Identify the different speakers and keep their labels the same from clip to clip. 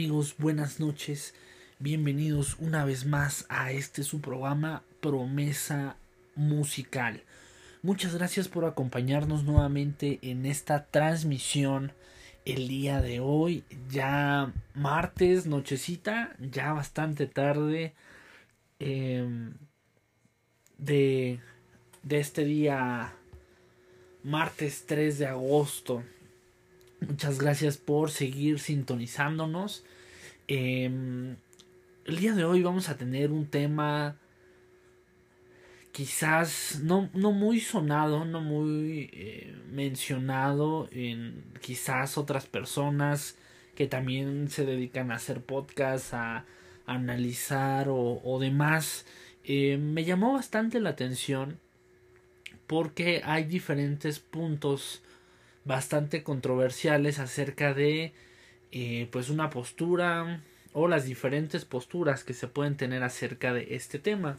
Speaker 1: Amigos, buenas noches. Bienvenidos una vez más a este su programa Promesa Musical. Muchas gracias por acompañarnos nuevamente en esta transmisión el día de hoy. Ya martes, nochecita, ya bastante tarde em, de, de este día martes 3 de agosto Muchas gracias por seguir sintonizándonos. Em, el día de hoy vamos a tener un tema quizás no, no muy sonado, no muy eh, mencionado en quizás otras personas que también se dedican a hacer podcasts, a, analizar o, demás. Eh, me llamó bastante la atención porque hay diferentes puntos bastante controversiales acerca de eh, pues una postura o las diferentes posturas que se pueden tener acerca de este tema.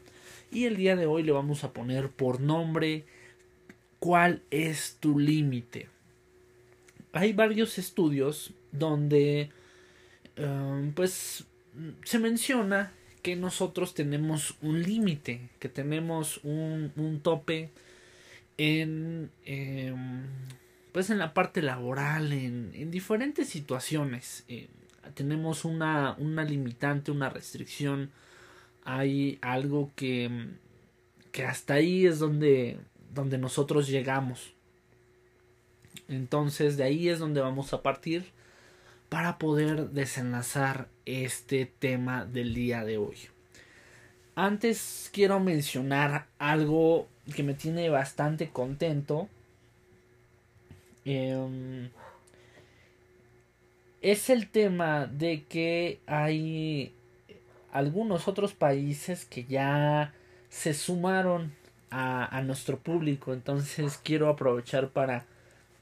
Speaker 1: Y el día de hoy le vamos a poner por nombre cuál es tu límite hay varios estudios donde um, pues se menciona que nosotros tenemos un límite que tenemos un, un tope en em, pues en la parte laboral, en, en diferentes situaciones. Eh, tenemos una, una limitante, una restricción. Hay algo que, que hasta ahí es donde, donde nosotros llegamos. Entonces de ahí es donde vamos a partir para poder desenlazar este tema del día de hoy. Antes quiero mencionar algo que me tiene bastante contento Em, es el tema de que hay algunos otros países que ya se sumaron a, nuestro público. Entonces quiero aprovechar para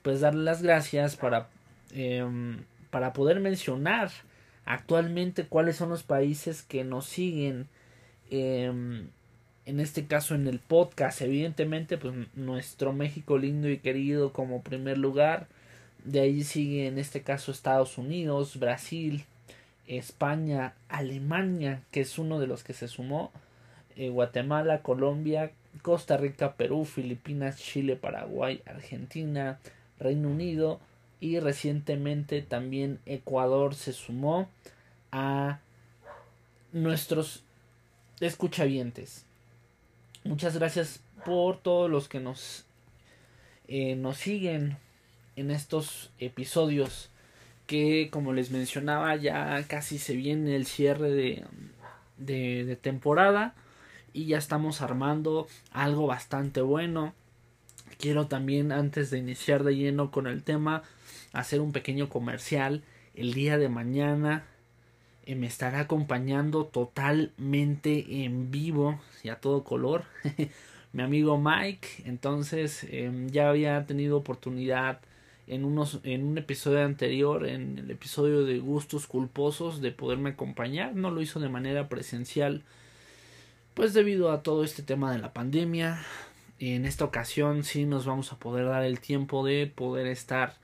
Speaker 1: pues darle las gracias para, em, para poder mencionar actualmente cuáles son los países que nos siguen. Em, en este caso en el podcast, evidentemente, pues nuestro México lindo y querido como primer lugar. De ahí sigue en este caso Estados Unidos, Brasil, España, Alemania, que es uno de los que se sumó, eh, Guatemala, Colombia, Costa Rica, Perú, Filipinas, Chile, Paraguay, Argentina, Reino Unido y recientemente también Ecuador se sumó a nuestros escuchavientes. Muchas gracias por todos los que nos, eh, nos siguen en estos episodios que como les mencionaba ya casi se viene el cierre de, de, temporada y ya estamos armando algo bastante bueno. Quiero también antes de iniciar de lleno con el tema hacer un pequeño comercial el día de mañana me estará acompañando totalmente en vivo y a todo color mi amigo Mike. Entonces em, ya había tenido oportunidad en unos en un episodio anterior en el episodio de gustos culposos de poderme acompañar. No lo hizo de manera presencial pues debido a todo este tema de la pandemia. En esta ocasión sí nos vamos a poder dar el tiempo de poder estar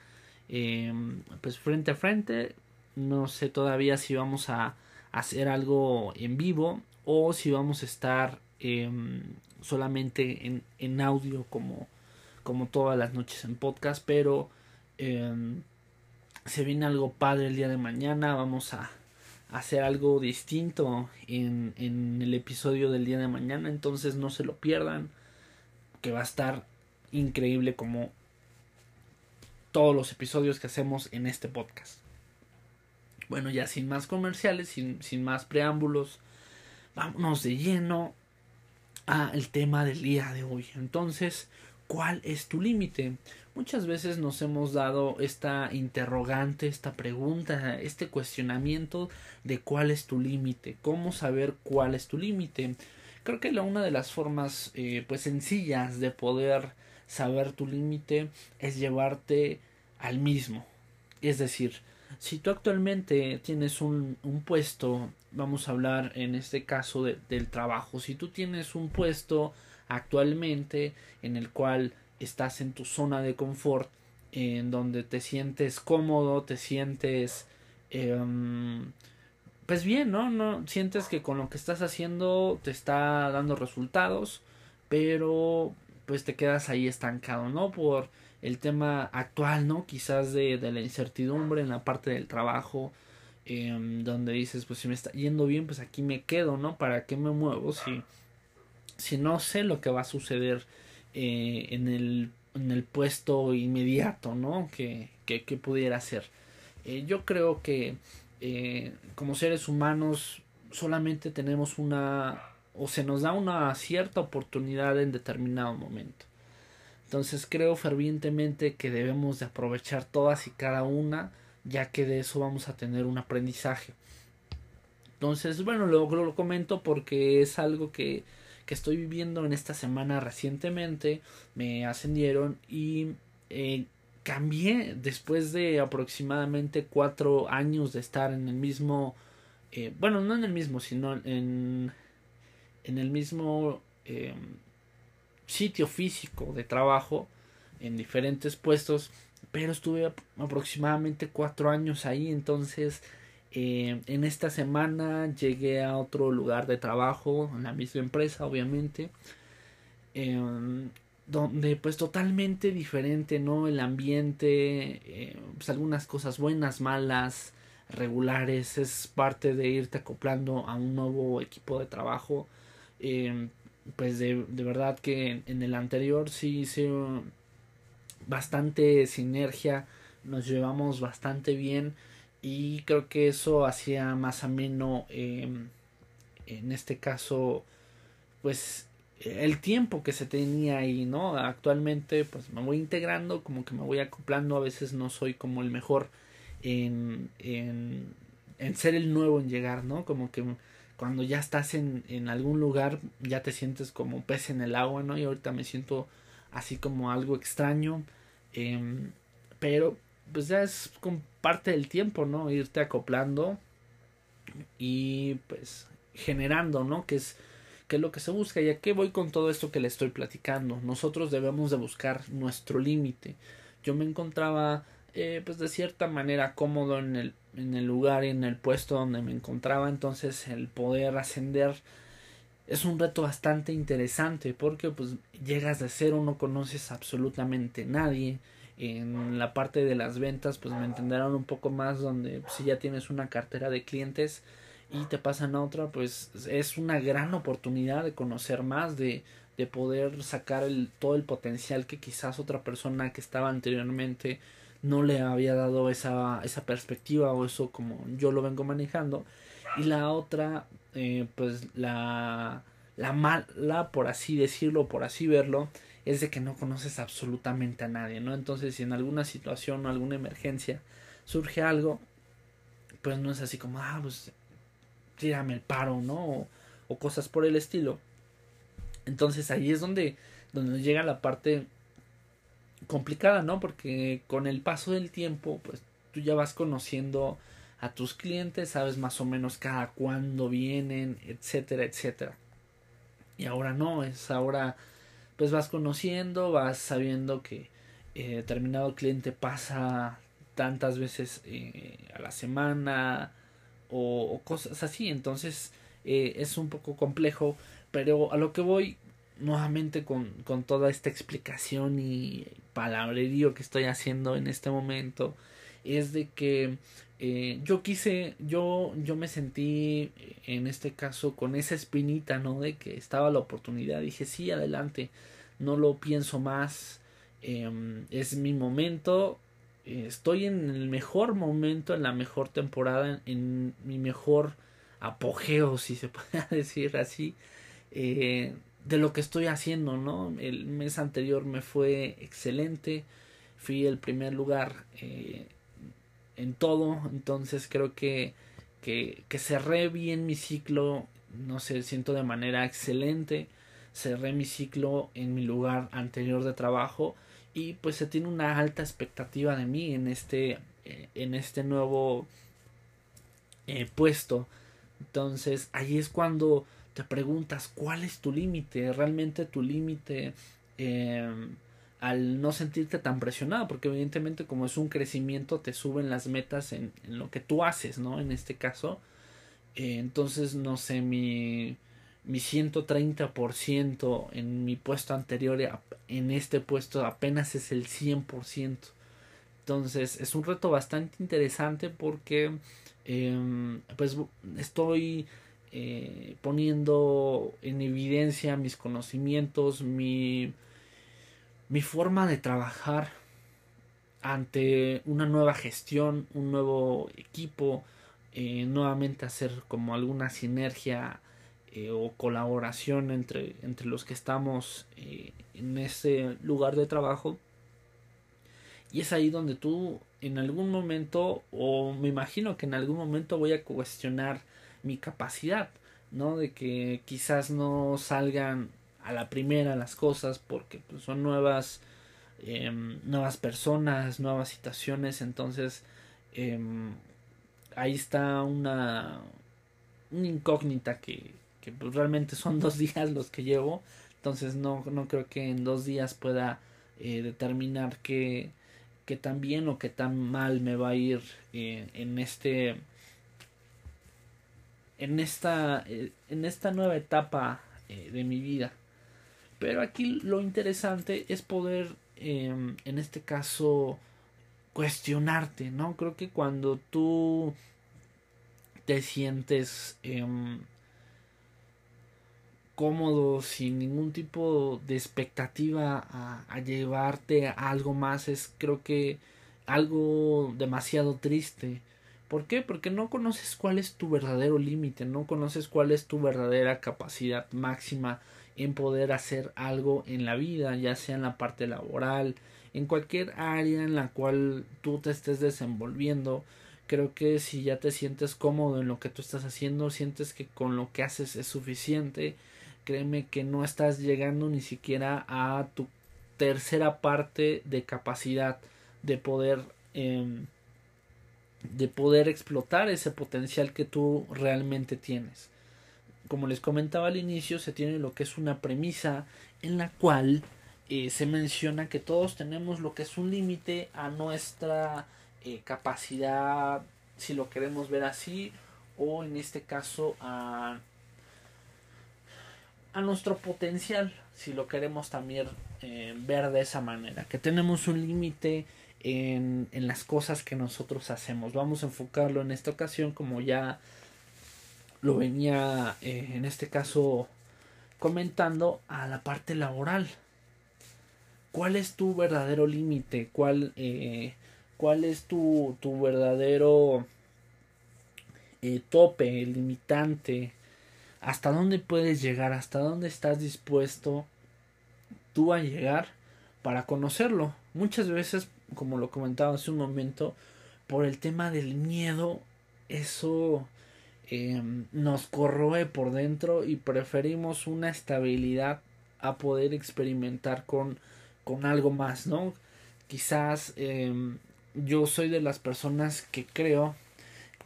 Speaker 1: em, pues frente a frente no sé todavía si vamos a hacer algo en vivo o si vamos a estar em, solamente en, en, audio como, como todas las noches en podcast. Pero em, se viene algo padre el día de mañana. Vamos a hacer algo distinto en, en el episodio del día de mañana. Entonces no se lo pierdan. Que va a estar increíble como todos los episodios que hacemos en este podcast. Bueno, ya sin más comerciales, sin, sin más preámbulos, vámonos de lleno al tema del día de hoy. Entonces, ¿cuál es tu límite? Muchas veces nos hemos dado esta interrogante, esta pregunta, este cuestionamiento de cuál es tu límite, cómo saber cuál es tu límite. Creo que la, una de las formas eh, pues sencillas de poder saber tu límite es llevarte al mismo. Es decir, si tú actualmente tienes un, un puesto, vamos a hablar en este caso del trabajo, si tú tienes un puesto actualmente en el cual estás en tu zona de confort, en donde te sientes cómodo, te sientes, em, pues bien, ¿no? No sientes que con lo que estás haciendo te está dando resultados, pero pues te quedas ahí estancado, ¿no? Por el tema actual, ¿no? Quizás de, de la incertidumbre en la parte del trabajo, eh, donde dices, pues si me está yendo bien, pues aquí me quedo, ¿no? ¿Para qué me muevo si, si no sé lo que va a suceder eh, en, el, en el puesto inmediato, ¿no? Que, que, que pudiera ser. Eh, yo creo que eh, como seres humanos solamente tenemos una o se nos da una cierta oportunidad en determinado momento. Entonces creo fervientemente que debemos de aprovechar todas y cada una, ya que de eso vamos a tener un aprendizaje. Entonces, bueno, lo, lo comento porque es algo que, que, estoy viviendo en esta semana recientemente. Me ascendieron y eh, cambié después de aproximadamente cuatro años de estar en el mismo, eh, bueno, no en el mismo, sino en, en el mismo eh, sitio físico de trabajo, en diferentes puestos, pero estuve aproximadamente cuatro años ahí, entonces eh, en esta semana llegué a otro lugar de trabajo, en la misma empresa, obviamente. Eh, donde pues totalmente diferente, ¿no? El ambiente, eh, pues algunas cosas buenas, malas, regulares, es parte de irte acoplando a un nuevo equipo de trabajo. Eh, pues de, de, verdad que en, el anterior sí hice bastante sinergia, nos llevamos bastante bien y creo que eso hacía más ameno eh, en este caso pues el tiempo que se tenía ahí, ¿no? Actualmente pues me voy integrando, como que me voy acoplando, a veces no soy como el mejor en, en, en ser el nuevo en llegar, ¿no? Como que cuando ya estás en, en algún lugar ya te sientes como pez en el agua, ¿no? Y ahorita me siento así como algo extraño, eh, pero pues ya es con parte del tiempo, ¿no? Irte acoplando y pues generando, ¿no? Que es que es lo que se busca. ¿Y a qué voy con todo esto que le estoy platicando? Nosotros debemos de buscar nuestro límite. Yo me encontraba, eh, pues de cierta manera cómodo en el, en el lugar y en el puesto donde me encontraba, entonces el poder ascender es un reto bastante interesante porque pues llegas de cero, no conoces absolutamente nadie. En la parte de las ventas pues me entenderán un poco más donde si ya tienes una cartera de clientes y te pasan a otra, pues es una gran oportunidad de conocer más, de, de poder sacar el, todo el potencial que quizás otra persona que estaba anteriormente no le había dado esa, esa perspectiva o eso como yo lo vengo manejando. Y la otra, eh, pues la, la mala, por así decirlo, por así verlo, es de que no conoces absolutamente a nadie, ¿no? Entonces, si en alguna situación o alguna emergencia surge algo, pues no es así como, ah, pues tírame el paro, ¿no? O, cosas por el estilo. Entonces ahí es donde, donde llega la parte complicada, ¿no? Porque con el paso del tiempo, pues tú ya vas conociendo a tus clientes, sabes más o menos cada cuándo vienen, etcétera, etcétera. Y ahora no, es ahora pues vas conociendo, vas sabiendo que eh, determinado cliente pasa tantas veces eh, a la semana, o, cosas así. Entonces eh, es un poco complejo, pero a lo que voy nuevamente con, con toda esta explicación y palabrerío que estoy haciendo en este momento es de que eh, yo quise, yo, yo me sentí en este caso con esa espinita, ¿no? De que estaba la oportunidad. Dije, sí, adelante, no lo pienso más, em, es mi momento, estoy en el mejor momento, en la mejor temporada, en, mi mejor apogeo, si se puede decir así, eh, de lo que estoy haciendo, ¿no? El mes anterior me fue excelente, fui el primer lugar eh, en todo, entonces creo que, que, cerré bien mi ciclo, no sé, siento de manera excelente, cerré mi ciclo en mi lugar anterior de trabajo y pues se tiene una alta expectativa de mí en este eh, en este nuevo eh, puesto entonces ahí es cuando te preguntas cuál es tu límite realmente tu límite em, al no sentirte tan presionado porque evidentemente como es un crecimiento te suben las metas en, en, lo que tú haces no en este caso Eh, entonces, no sé, mi, mi 130% en mi puesto anterior, en este puesto apenas es el 100%. Entonces, es un reto bastante interesante porque em, pues estoy eh, poniendo en evidencia mis conocimientos, mi, mi forma de trabajar ante una nueva gestión, un nuevo equipo, eh, nuevamente hacer como alguna sinergia eh, o colaboración entre, entre los que estamos en ese lugar de trabajo. Y es ahí donde tú en algún momento, o me imagino que en algún momento voy a cuestionar mi capacidad, ¿no? De que quizás no salgan a la primera las cosas porque pues, son nuevas em, nuevas personas nuevas situaciones entonces em, ahí está una, incógnita que, que pues, realmente son dos días los que llevo entonces no, no creo que en dos días pueda eh, determinar que, que tan bien o que tan mal me va a ir eh, en este en esta eh, en esta nueva etapa de mi vida pero aquí lo interesante es poder, em, en este caso, cuestionarte, ¿no? Creo que cuando tú te sientes em, cómodo, sin ningún tipo de expectativa a, a, llevarte a algo más, es creo que algo demasiado triste. ¿Por qué? Porque no conoces cuál es tu verdadero límite, no conoces cuál es tu verdadera capacidad máxima en poder hacer algo en la vida, ya sea en la parte laboral, en cualquier área en la cual tú te estés desenvolviendo. Creo que si ya te sientes cómodo en lo que tú estás haciendo, sientes que con lo que haces es suficiente, créeme que no estás llegando ni siquiera a tu tercera parte de capacidad de poder em, de poder explotar ese potencial que tú realmente tienes. Como les comentaba al inicio, se tiene lo que es una premisa en la cual eh, se menciona que todos tenemos lo que es un límite a nuestra eh, capacidad, si lo queremos ver así, o en este caso a, a nuestro potencial, si lo queremos también eh, ver de esa manera, que tenemos un límite en, en las cosas que nosotros hacemos. Vamos a enfocarlo en esta ocasión como ya lo venía eh, en este caso comentando a la parte laboral. ¿Cuál es tu verdadero límite? ¿Cuál, eh, ¿Cuál es tu, tu verdadero eh, tope, limitante? ¿Hasta dónde puedes llegar? ¿Hasta dónde estás dispuesto tú a llegar para conocerlo? Muchas veces, como lo comentaba hace un momento, por el tema del miedo, eso Em, nos corroe por dentro y preferimos una estabilidad a poder experimentar con, con algo más, ¿no? Quizás em, yo soy de las personas que creo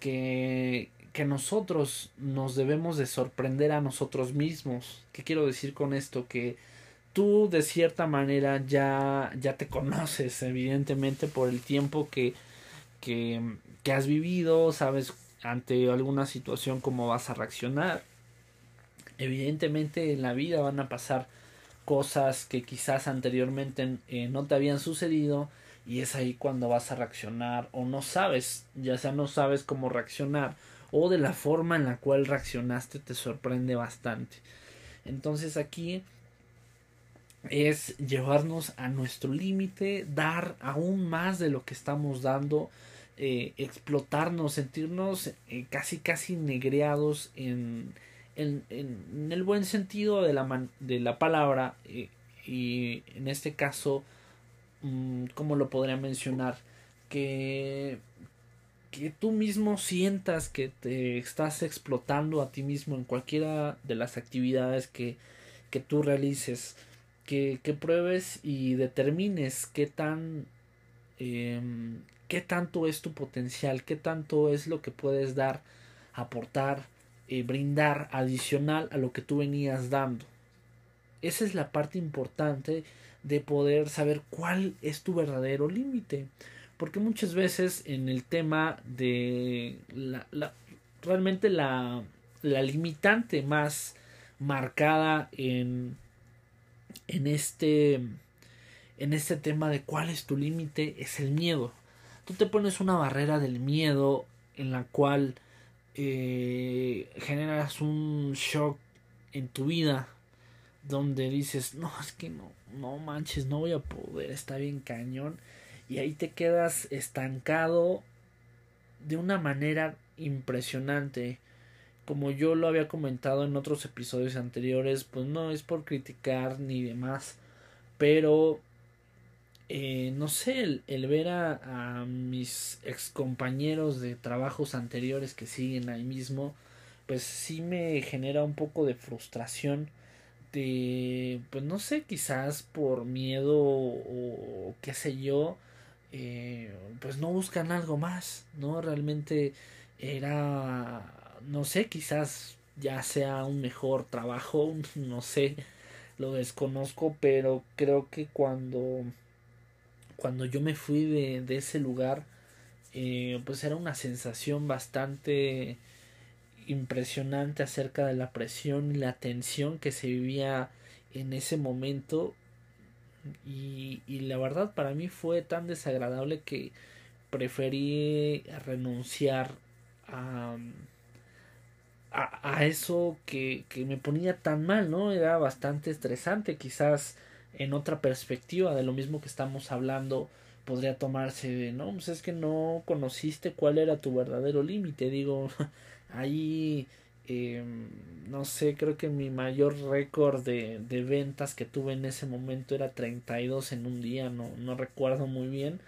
Speaker 1: que, que nosotros nos debemos de sorprender a nosotros mismos. ¿Qué quiero decir con esto? Que tú de cierta manera ya, ya te conoces, evidentemente, por el tiempo que, que, que has vivido, sabes ante alguna situación cómo vas a reaccionar. Evidentemente en la vida van a pasar cosas que quizás anteriormente eh, no te habían sucedido y es ahí cuando vas a reaccionar o no sabes, ya sea no sabes cómo reaccionar o de la forma en la cual reaccionaste te sorprende bastante. Entonces aquí es llevarnos a nuestro límite, dar aún más de lo que estamos dando, eh, explotarnos, sentirnos eh, casi casi negreados en, en, en, el buen sentido de la, de la palabra eh, y en este caso, mm, ¿cómo lo podría mencionar? Que, que tú mismo sientas que te estás explotando a ti mismo en cualquiera de las actividades que, que tú realices, que, pruebes y determines qué tan em, qué tanto es tu potencial, qué tanto es lo que puedes dar, aportar, eh, brindar adicional a lo que tú venías dando. Esa es la parte importante de poder saber cuál es tu verdadero límite. Porque muchas veces en el tema de la, realmente la, la limitante más marcada en, en este en este tema de cuál es tu límite es el miedo. Tú te pones una barrera del miedo en la cual eh, generas un shock en tu vida donde dices, no, es que no, no manches, no voy a poder, está bien cañón. Y ahí te quedas estancado de una manera impresionante. Como yo lo había comentado en otros episodios anteriores, pues no es por criticar ni demás, pero eh, no sé, el, ver a, mis ex compañeros de trabajos anteriores que siguen ahí mismo, pues sí me genera un poco de frustración de, pues no sé, quizás por miedo o, qué sé yo, eh, pues no buscan algo más, ¿no? Realmente era, no sé, quizás ya sea un mejor trabajo, no sé, lo desconozco, pero creo que cuando, cuando yo me fui de, de ese lugar, eh, pues era una sensación bastante impresionante acerca de la presión y la tensión que se vivía en ese momento. Y, y la verdad para mí fue tan desagradable que preferí renunciar a, a, a eso que, que, me ponía tan mal, ¿no? Era bastante estresante, quizás en otra perspectiva de lo mismo que estamos hablando podría tomarse de, no, pues es que no conociste cuál era tu verdadero límite, digo, Ahí, eh, no sé, creo que mi mayor récord de, de, ventas que tuve en ese momento era 32 en un día, no, no recuerdo muy bien.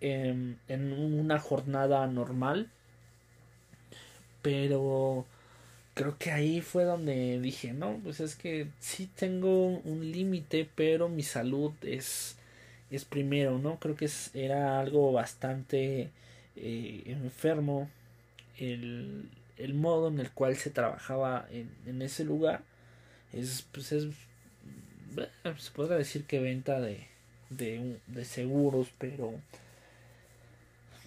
Speaker 1: Eh, en una jornada normal. Pero creo que ahí fue donde dije, no, pues es que sí tengo un límite, pero mi salud es, es primero, ¿no? Creo que es, era algo bastante eh, enfermo el, el, modo en el cual se trabajaba en, en ese lugar es, pues es, se podría decir que venta de, de, de seguros, pero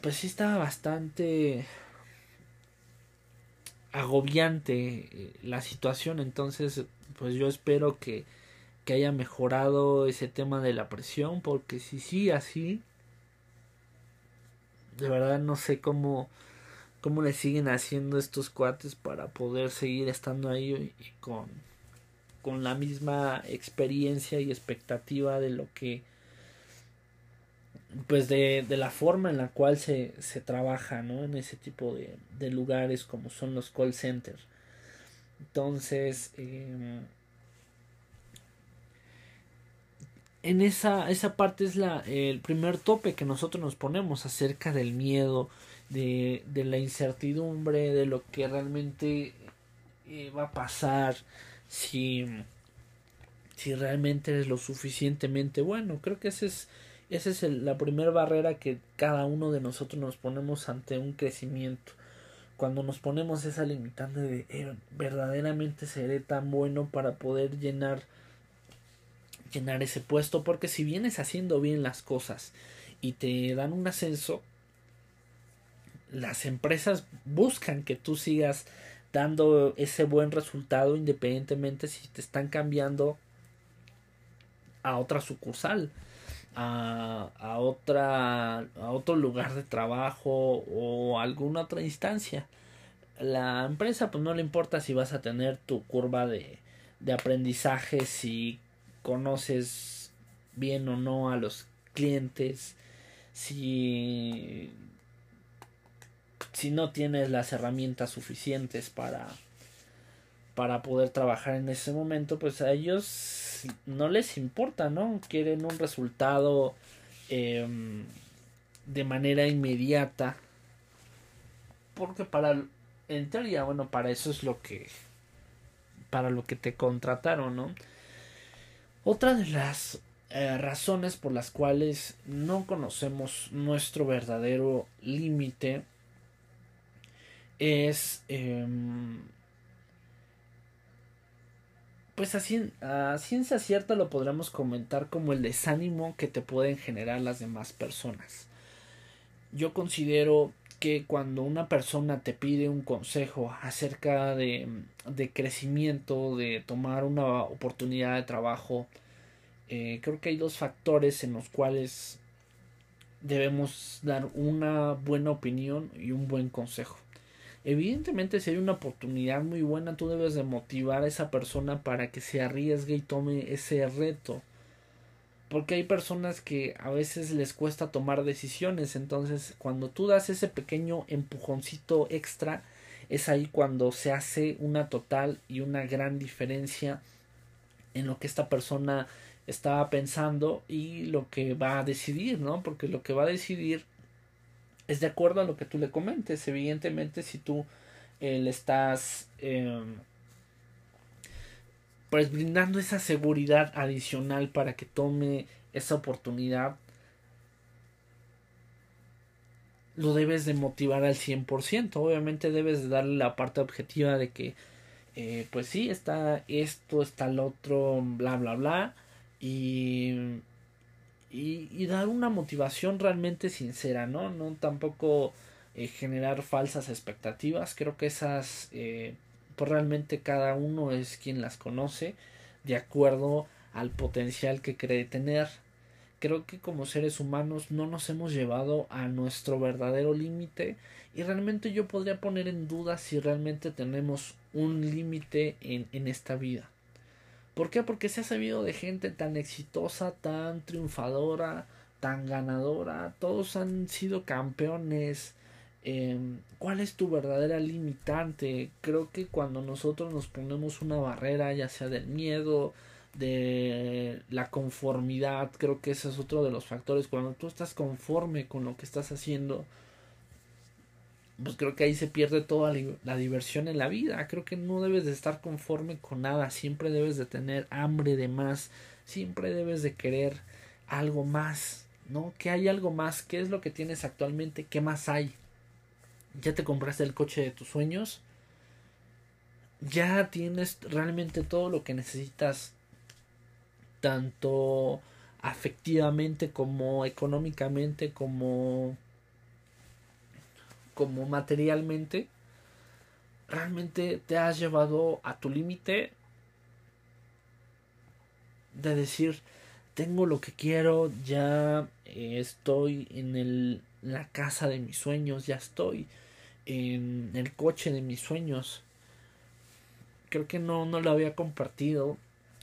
Speaker 1: pues sí estaba bastante agobiante eh, la situación. Entonces pues yo espero que, que haya mejorado ese tema de la presión porque si sí así de verdad no sé cómo cómo le siguen haciendo estos cuates para poder seguir estando ahí y con, con la misma experiencia y expectativa de lo que pues de, de la forma en la cual se, se trabaja ¿no? en ese tipo de, de lugares como son los call centers entonces eh, en esa, esa parte es la, el primer tope que nosotros nos ponemos acerca del miedo de, de la incertidumbre, de lo que realmente eh, va a pasar, si, si realmente eres lo suficientemente bueno. Creo que ese es, esa es la primera barrera que cada uno de nosotros nos ponemos ante un crecimiento. Cuando nos ponemos esa limitante de eh, verdaderamente seré tan bueno para poder llenar llenar ese puesto porque si vienes haciendo bien las cosas y te dan un ascenso las empresas buscan que tú sigas dando ese buen resultado independientemente si te están cambiando a otra sucursal a, a otra a otro lugar de trabajo o alguna otra instancia. La empresa pues no le importa si vas a tener tu curva de, de aprendizaje si conoces bien o no a los clientes si si no tienes las herramientas suficientes para para poder trabajar en ese momento pues a ellos no les importa no quieren un resultado eh, de manera inmediata porque para en teoría bueno para eso es lo que para lo que te contrataron no otra de las eh, razones por las cuales no conocemos nuestro verdadero límite es em, pues así a ciencia cierta lo podremos comentar como el desánimo que te pueden generar las demás personas yo considero que cuando una persona te pide un consejo acerca de, de crecimiento, de tomar una oportunidad de trabajo, eh, creo que hay dos factores en los cuales debemos dar una buena opinión y un buen consejo. Evidentemente si hay una oportunidad muy buena, tú debes de motivar a esa persona para que se arriesgue y tome ese reto porque hay personas que a veces les cuesta tomar decisiones, entonces cuando tú das ese pequeño empujoncito extra, es ahí cuando se hace una total y una gran diferencia en lo que esta persona estaba pensando y lo que va a decidir, ¿no? Porque lo que va a decidir es de acuerdo a lo que tú le comentes. Evidentemente, si tú eh, le estás em, pues brindando esa seguridad adicional para que tome esa oportunidad, lo debes de motivar al 100%. Obviamente debes de darle la parte objetiva de que, eh, pues sí, está esto, está el otro, bla, bla, bla. Y, y, dar una motivación realmente sincera, ¿no? No tampoco eh, generar falsas expectativas. Creo que esas eh, pues realmente cada uno es quien las conoce de acuerdo al potencial que cree tener. Creo que como seres humanos no nos hemos llevado a nuestro verdadero límite y realmente yo podría poner en duda si realmente tenemos un límite en esta vida. ¿Por qué? Porque se ha sabido de gente tan exitosa, tan triunfadora, tan ganadora, todos han sido campeones, Em, ¿Cuál es tu verdadera limitante? Creo que cuando nosotros nos ponemos una barrera, ya sea del miedo, de la conformidad, creo que ese es otro de los factores. Cuando tú estás conforme con lo que estás haciendo, pues creo que ahí se pierde toda la diversión en la vida. Creo que no debes de estar conforme con nada, siempre debes de tener hambre de más, siempre debes de querer algo más, ¿no? Que hay algo más, ¿qué es lo que tienes actualmente? ¿Qué más hay? ya te compraste el coche de tus sueños, ya tienes realmente todo lo que necesitas, tanto afectivamente como económicamente como como materialmente realmente te has llevado a tu límite de decir tengo lo que quiero ya estoy en el la casa de mis sueños ya estoy en el coche de mis sueños. Creo que no, no lo había compartido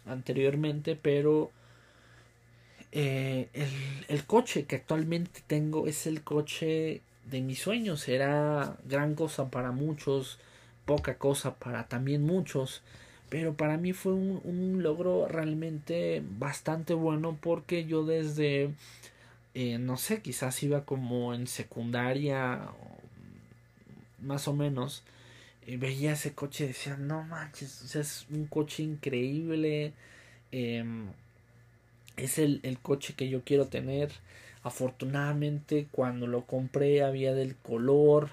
Speaker 1: anteriormente, pero eh, el, el, coche que actualmente tengo es el coche de mis sueños. Era gran cosa para muchos, poca cosa para también muchos. Pero para mí fue un, un logro realmente bastante bueno porque yo desde, eh, no sé, quizás iba como en secundaria más o menos, veía ese coche y decía, no manches, es un coche increíble, em, es el, el, coche que yo quiero tener. Afortunadamente cuando lo compré había del color,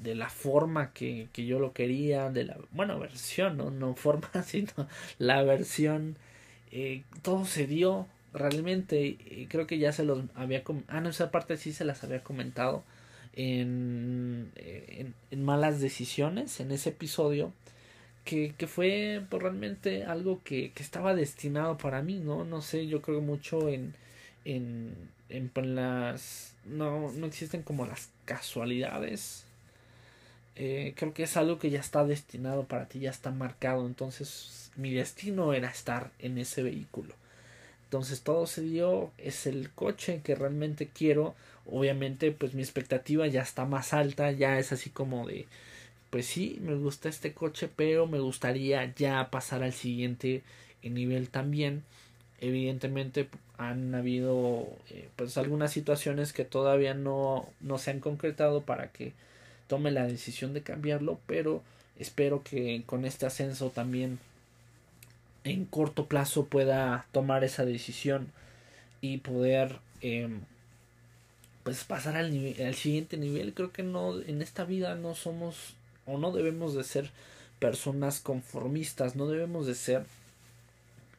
Speaker 1: de la forma que, que yo lo quería, de la, bueno, versión, no, no forma, sino la versión, eh, todo se dio realmente, creo que ya se los había, ah, no, esa parte sí se las había comentado, en, en, malas decisiones en ese episodio que, que fue pues, realmente algo que, que, estaba destinado para mí, ¿no? No sé, yo creo mucho en, en, en las... No, no existen como las casualidades. Eh, creo que es algo que ya está destinado para ti, ya está marcado. Entonces mi destino era estar en ese vehículo. Entonces todo se dio, es el coche que realmente quiero. Obviamente pues mi expectativa ya está más alta, ya es así como de, pues sí, me gusta este coche, pero me gustaría ya pasar al siguiente nivel también. Evidentemente han habido eh, pues algunas situaciones que todavía no, no se han concretado para que tome la decisión de cambiarlo, pero espero que con este ascenso también en corto plazo pueda tomar esa decisión y poder em, pues pasar al, al siguiente nivel. Creo que no en esta vida no somos o no debemos de ser personas conformistas no debemos de ser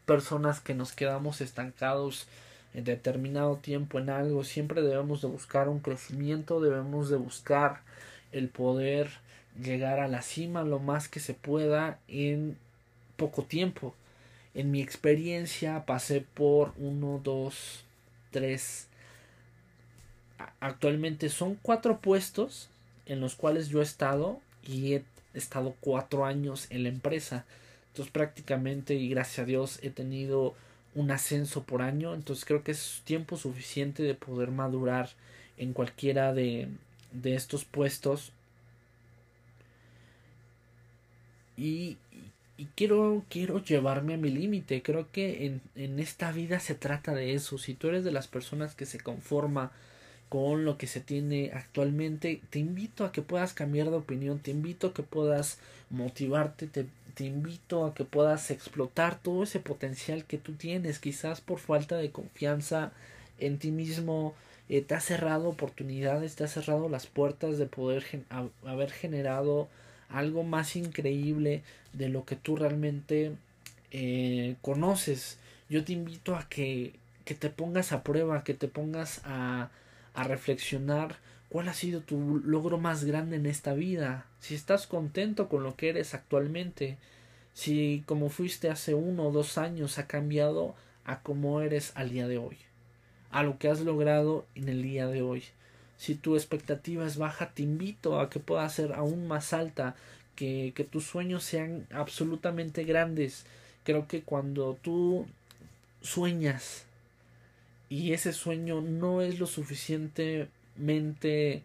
Speaker 1: personas que nos quedamos estancados en determinado tiempo en algo, siempre debemos de buscar un crecimiento, debemos de buscar el poder llegar a la cima lo más que se pueda en poco tiempo. En mi experiencia pasé por uno, dos, tres. Actualmente son cuatro puestos en los cuales yo he estado y he estado cuatro años en la empresa. Entonces prácticamente y gracias a Dios he tenido un ascenso por año. Entonces creo que es tiempo suficiente de poder madurar en cualquiera de, de estos puestos. Y, y quiero, quiero llevarme a mi límite. Creo que en, en esta vida se trata de eso. Si tú eres de las personas que se conforma con lo que se tiene actualmente, te invito a que puedas cambiar de opinión, te invito a que puedas motivarte, te, te invito a que puedas explotar todo ese potencial que tú tienes, quizás por falta de confianza en ti mismo, eh, te ha cerrado oportunidades, te ha cerrado las puertas de poder haber generado algo más increíble de lo que tú realmente eh, conoces. Yo te invito a que, que te pongas a prueba, que te pongas a, a reflexionar cuál ha sido tu logro más grande en esta vida, si estás contento con lo que eres actualmente, si como fuiste hace uno o dos años ha cambiado a cómo eres al día de hoy, a lo que has logrado en el día de hoy. Si tu expectativa es baja, te invito a que pueda ser aún más alta, que, que tus sueños sean absolutamente grandes. Creo que cuando tú sueñas y ese sueño no es lo suficientemente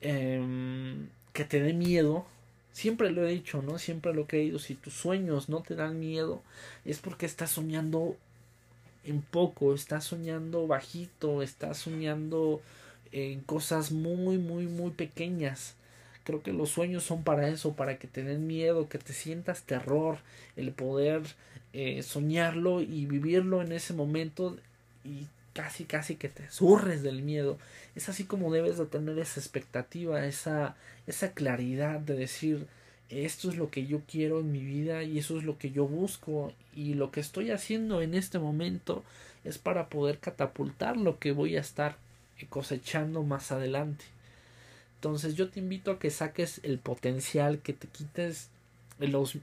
Speaker 1: em, que te dé miedo, siempre lo he dicho, ¿no? Siempre lo he creído, si tus sueños no te dan miedo, es porque estás soñando en poco, estás soñando bajito, estás soñando en cosas muy, muy, muy pequeñas. Creo que los sueños son para eso, para que te den miedo, que te sientas terror, el poder eh, soñarlo y vivirlo en ese momento y casi, casi que te surres del miedo. Es así como debes de tener esa expectativa, esa, esa claridad de decir, esto es lo que yo quiero en mi vida y eso es lo que yo busco y lo que estoy haciendo en este momento es para poder catapultar lo que voy a estar cosechando más adelante. Entonces yo te invito a que saques el potencial, que te quites los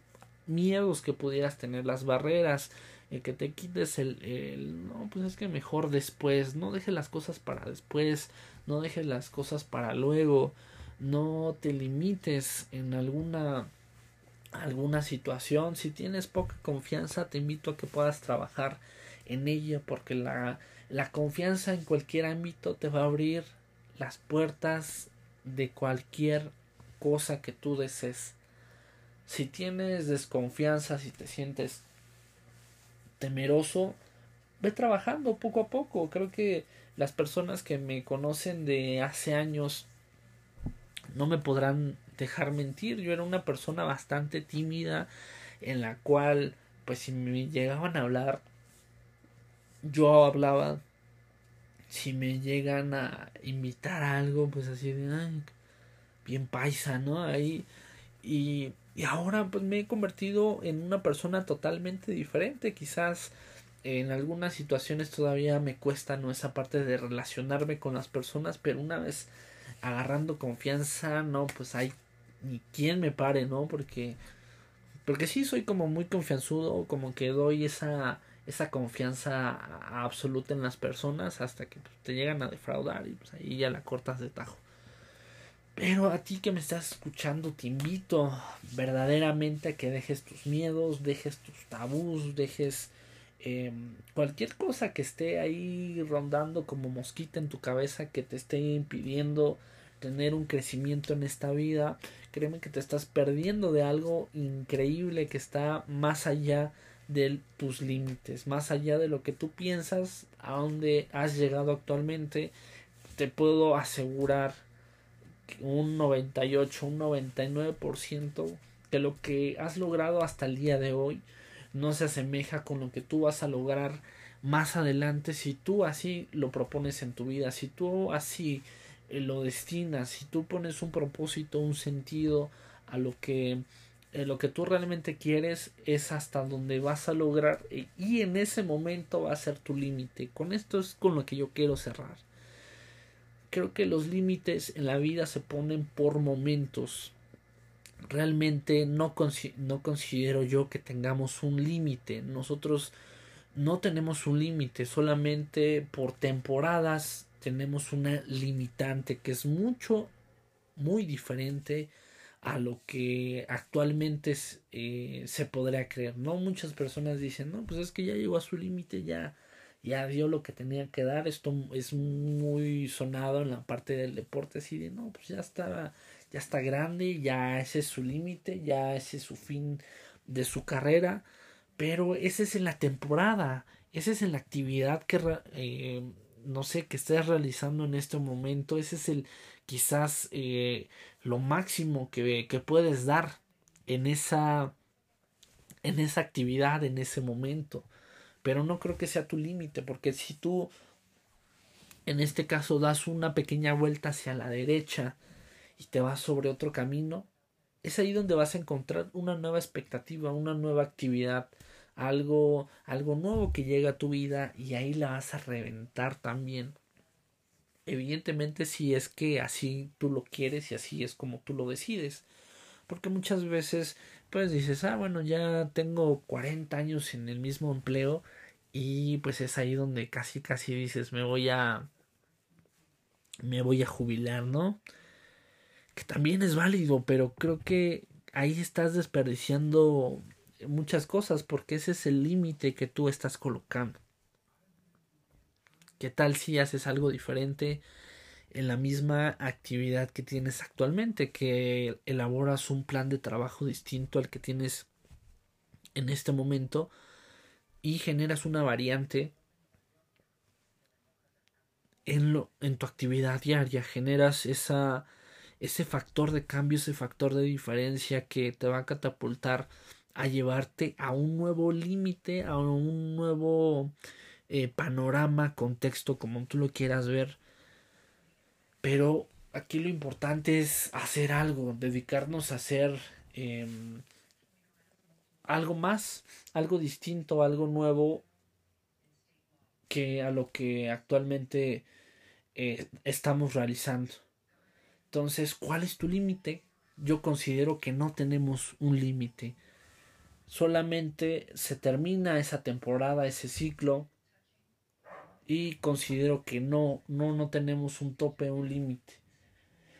Speaker 1: miedos que pudieras tener, las barreras, eh, que te quites el, el, no, pues es que mejor después, no dejes las cosas para después, no dejes las cosas para luego, no te limites en alguna alguna situación, si tienes poca confianza, te invito a que puedas trabajar en ella porque la la confianza en cualquier ámbito te va a abrir las puertas de cualquier cosa que tú desees. Si tienes desconfianza, si te sientes temeroso, ve trabajando poco a poco. Creo que las personas que me conocen de hace años no me podrán dejar mentir. Yo era una persona bastante tímida en la cual, pues si me llegaban a hablar, yo hablaba. Si me llegan a invitar a algo, pues así de, bien paisa, ¿no? Ahí. Y, y ahora pues me he convertido en una persona totalmente diferente. Quizás en algunas situaciones todavía me cuesta, ¿no? Esa parte de relacionarme con las personas, pero una vez agarrando confianza, no, pues hay ni quien me pare, ¿no? Porque, porque sí soy como muy confianzudo, como que doy esa esa confianza absoluta en las personas hasta que pues, te llegan a defraudar y pues ahí ya la cortas de tajo. Pero a ti que me estás escuchando te invito verdaderamente a que dejes tus miedos, dejes tus tabús, dejes em, cualquier cosa que esté ahí rondando como mosquita en tu cabeza que te esté impidiendo tener un crecimiento en esta vida. Créeme que te estás perdiendo de algo increíble que está más allá de tus límites, más allá de lo que tú piensas, a donde has llegado actualmente, te puedo asegurar un 98, un 99% que lo que has logrado hasta el día de hoy no se asemeja con lo que tú vas a lograr más adelante si tú así lo propones en tu vida, si tú así eh, lo destinas, si tú pones un propósito, un sentido a lo que eh, lo que tú realmente quieres es hasta donde vas a lograr y en ese momento va a ser tu límite. Con esto es con lo que yo quiero cerrar. Creo que los límites en la vida se ponen por momentos. Realmente no, no considero yo que tengamos un límite. Nosotros no tenemos un límite, solamente por temporadas tenemos una limitante que es mucho, muy diferente a lo que actualmente eh, se podría creer, ¿no? Muchas personas dicen, no, pues es que ya llegó a su límite, ya, ya dio lo que tenía que dar, esto es muy sonado en la parte del deporte, así de, no, pues ya está, ya está grande, ya ese es su límite, ya ese es su fin de su carrera, pero ese es en la temporada, ese es en la actividad que, eh, no sé, que estés realizando en este momento, ese es el, quizás, eh, lo máximo que, que puedes dar en esa, en esa actividad, en ese momento. Pero no creo que sea tu límite, porque si tú, en este caso, das una pequeña vuelta hacia la derecha y te vas sobre otro camino, es ahí donde vas a encontrar una nueva expectativa, una nueva actividad, algo, algo nuevo que llega a tu vida y ahí la vas a reventar también. Evidentemente si es que así tú lo quieres y así es como tú lo decides. Porque muchas veces pues dices, ah bueno, ya tengo 40 años en el mismo empleo y pues es ahí donde casi casi dices, me voy a me voy a jubilar, ¿no? Que también es válido, pero creo que ahí estás desperdiciando muchas cosas porque ese es el límite que tú estás colocando. ¿Qué tal si haces algo diferente en la misma actividad que tienes actualmente? Que elaboras un plan de trabajo distinto al que tienes en este momento y generas una variante en, lo, en tu actividad diaria, generas esa, ese factor de cambio, ese factor de diferencia que te va a catapultar a llevarte a un nuevo límite, a un nuevo eh, panorama, contexto, como tú lo quieras ver. Pero aquí lo importante es hacer algo, dedicarnos a hacer em, algo más, algo distinto, algo nuevo que a lo que actualmente eh, estamos realizando. Entonces, ¿cuál es tu límite? Yo considero que no tenemos un límite solamente se termina esa temporada, ese ciclo y considero que no, no, no tenemos un tope, un límite.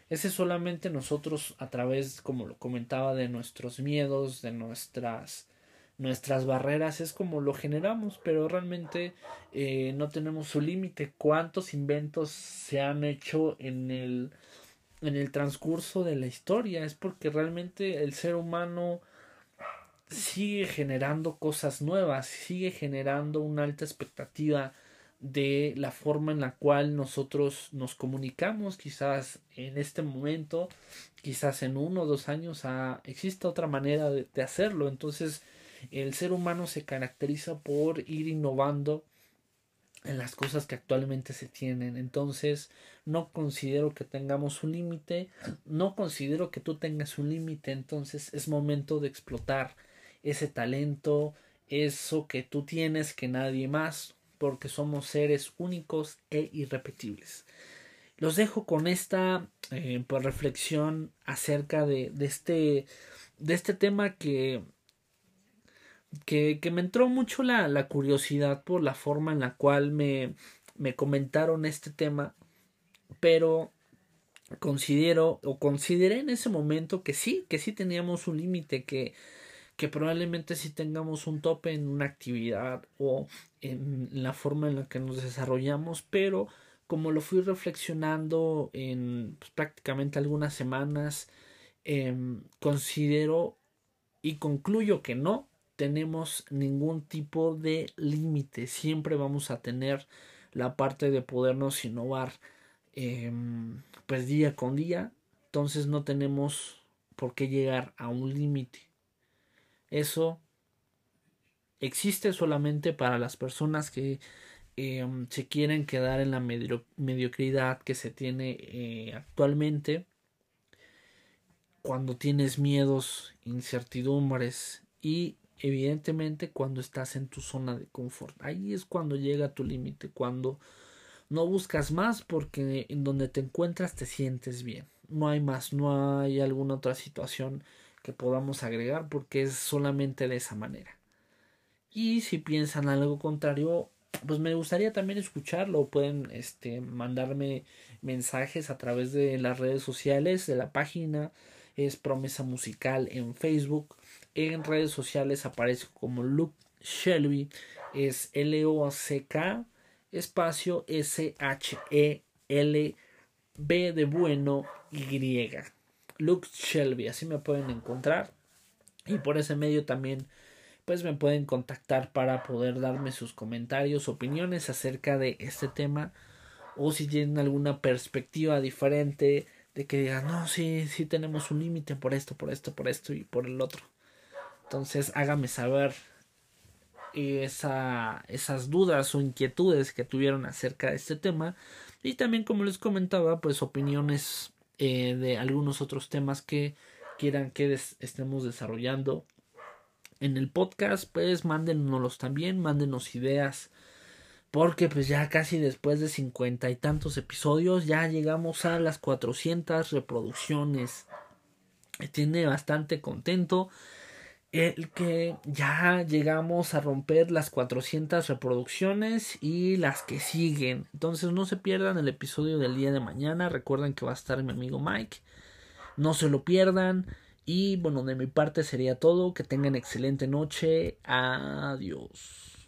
Speaker 1: Ese solamente nosotros a través, como lo comentaba, de nuestros miedos, de nuestras nuestras barreras es como lo generamos, pero realmente eh, no tenemos su límite. ¿Cuántos inventos se han hecho en el en el transcurso de la historia? Es porque realmente el ser humano sigue generando cosas nuevas, sigue generando una alta expectativa de la forma en la cual nosotros nos comunicamos, quizás en este momento, quizás en uno o dos años ah, exista otra manera de hacerlo. Entonces, el ser humano se caracteriza por ir innovando en las cosas que actualmente se tienen. Entonces, no considero que tengamos un límite, no considero que tú tengas un límite, entonces es momento de explotar ese talento, eso que tú tienes que nadie más, porque somos seres únicos e irrepetibles. Los dejo con esta eh, pues, reflexión acerca de, este, de este tema que, que, que me entró mucho la, la, curiosidad por la forma en la cual me, me comentaron este tema, pero considero o consideré en ese momento que sí, que sí teníamos un límite, que que probablemente si tengamos un tope en una actividad o en la forma en la que nos desarrollamos, pero como lo fui reflexionando en pues, prácticamente algunas semanas, em, considero y concluyo que no tenemos ningún tipo de límite. Siempre vamos a tener la parte de podernos innovar em, pues día con día. Entonces no tenemos por qué llegar a un límite. Eso existe solamente para las personas que em, se quieren quedar en la mediocridad que se tiene eh, actualmente cuando tienes miedos, incertidumbres y evidentemente cuando estás en tu zona de confort. Ahí es cuando llega tu límite, cuando no buscas más porque en donde te encuentras te sientes bien. No hay más, no hay alguna otra situación podamos agregar porque es solamente de esa manera. Y si piensan algo contrario, pues me gustaría también escucharlo. Pueden este, mandarme mensajes a través de las redes sociales de la página. Es Promesa Musical en Facebook. En redes sociales aparece como Luke Shelby. Es L-O-C-K espacio S-H-E-L B de bueno Y. Luke Shelby, así me pueden encontrar. Y por ese medio también pues me pueden contactar para poder darme sus comentarios, opiniones acerca de este tema o si tienen alguna perspectiva diferente de que digan, no, sí, sí tenemos un límite por esto, por esto, por esto y por el otro. Entonces hágame saber esa, esas dudas o inquietudes que tuvieron acerca de este tema y también como les comentaba pues opiniones eh, de algunos otros temas que quieran que estemos desarrollando. En el podcast pues mándenos también mándenos ideas. Porque pues ya casi después de cincuenta y tantos episodios ya llegamos a las 400 reproducciones. Tiene bastante contento el que ya llegamos a romper las 400 reproducciones y las que siguen. Entonces no se pierdan el episodio del día de mañana. Recuerden que va a estar mi amigo Mike. No se lo pierdan. Y bueno, de mi parte sería todo. Que tengan excelente noche. Adiós.